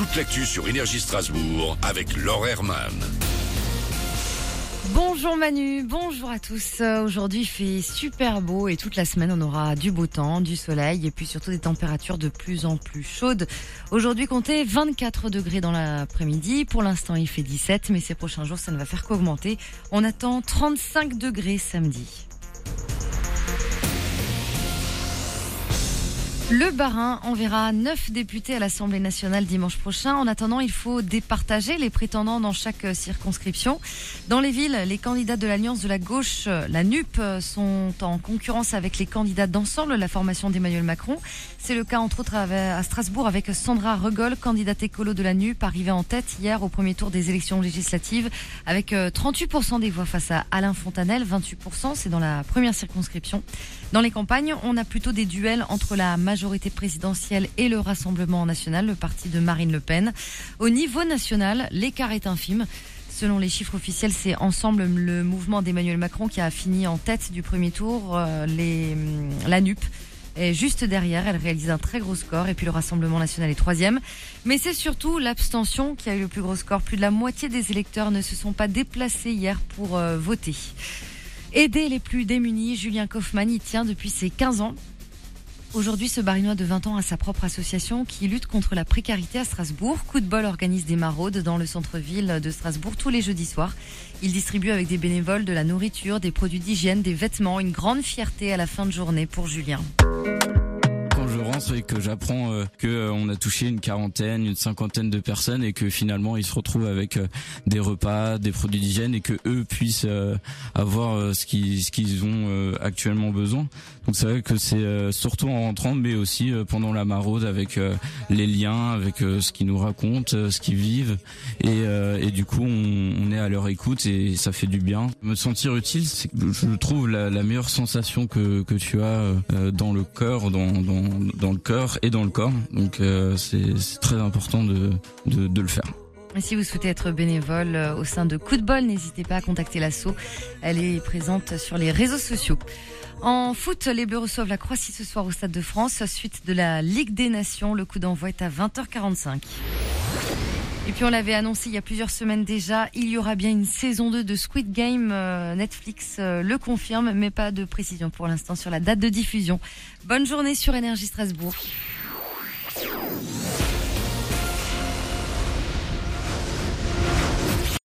toute l'actu sur Énergie Strasbourg avec Laure Herman. Bonjour Manu, bonjour à tous. Euh, Aujourd'hui il fait super beau et toute la semaine on aura du beau temps, du soleil et puis surtout des températures de plus en plus chaudes. Aujourd'hui comptez 24 degrés dans l'après-midi. Pour l'instant il fait 17 mais ces prochains jours ça ne va faire qu'augmenter. On attend 35 degrés samedi. Le Barin enverra neuf députés à l'Assemblée nationale dimanche prochain. En attendant, il faut départager les prétendants dans chaque circonscription. Dans les villes, les candidats de l'Alliance de la gauche, la NUP, sont en concurrence avec les candidats d'ensemble, la formation d'Emmanuel Macron. C'est le cas entre autres à Strasbourg avec Sandra Regol, candidate écolo de la NUP, arrivée en tête hier au premier tour des élections législatives avec 38% des voix face à Alain Fontanel, 28%, c'est dans la première circonscription. Dans les campagnes, on a plutôt des duels entre la majorité présidentielle et le Rassemblement national, le parti de Marine Le Pen. Au niveau national, l'écart est infime. Selon les chiffres officiels, c'est ensemble le mouvement d'Emmanuel Macron qui a fini en tête du premier tour. Euh, les, la NUP est juste derrière, elle réalise un très gros score et puis le Rassemblement national est troisième. Mais c'est surtout l'abstention qui a eu le plus gros score. Plus de la moitié des électeurs ne se sont pas déplacés hier pour euh, voter. Aider les plus démunis, Julien Kaufmann y tient depuis ses 15 ans. Aujourd'hui, ce barinois de 20 ans a sa propre association qui lutte contre la précarité à Strasbourg. Coup de bol organise des maraudes dans le centre-ville de Strasbourg tous les jeudis soirs. Il distribue avec des bénévoles de la nourriture, des produits d'hygiène, des vêtements. Une grande fierté à la fin de journée pour Julien et que j'apprends euh, que euh, on a touché une quarantaine, une cinquantaine de personnes et que finalement ils se retrouvent avec euh, des repas, des produits d'hygiène et que eux puissent avoir ce qu'ils ce qu'ils ont actuellement besoin. Donc c'est vrai que c'est surtout en rentrant, mais aussi pendant la maraude avec les liens, avec ce qu'ils nous racontent, ce qu'ils vivent et, et du coup on, on, est à leur écoute et ça fait du bien. Me sentir utile, c'est je trouve la, la, meilleure sensation que que tu as dans le cœur, dans dans, dans le cœur et dans le corps. Donc euh, c'est très important de, de, le faire. Si vous souhaitez être bénévole euh, au sein de Coup de bol, n'hésitez pas à contacter l'asso. Elle est présente sur les réseaux sociaux. En foot, les Bleus reçoivent la Croatie ce soir au Stade de France, suite de la Ligue des Nations. Le coup d'envoi est à 20h45. Et puis on l'avait annoncé il y a plusieurs semaines déjà, il y aura bien une saison 2 de Squid Game. Euh, Netflix euh, le confirme, mais pas de précision pour l'instant sur la date de diffusion. Bonne journée sur Énergie Strasbourg.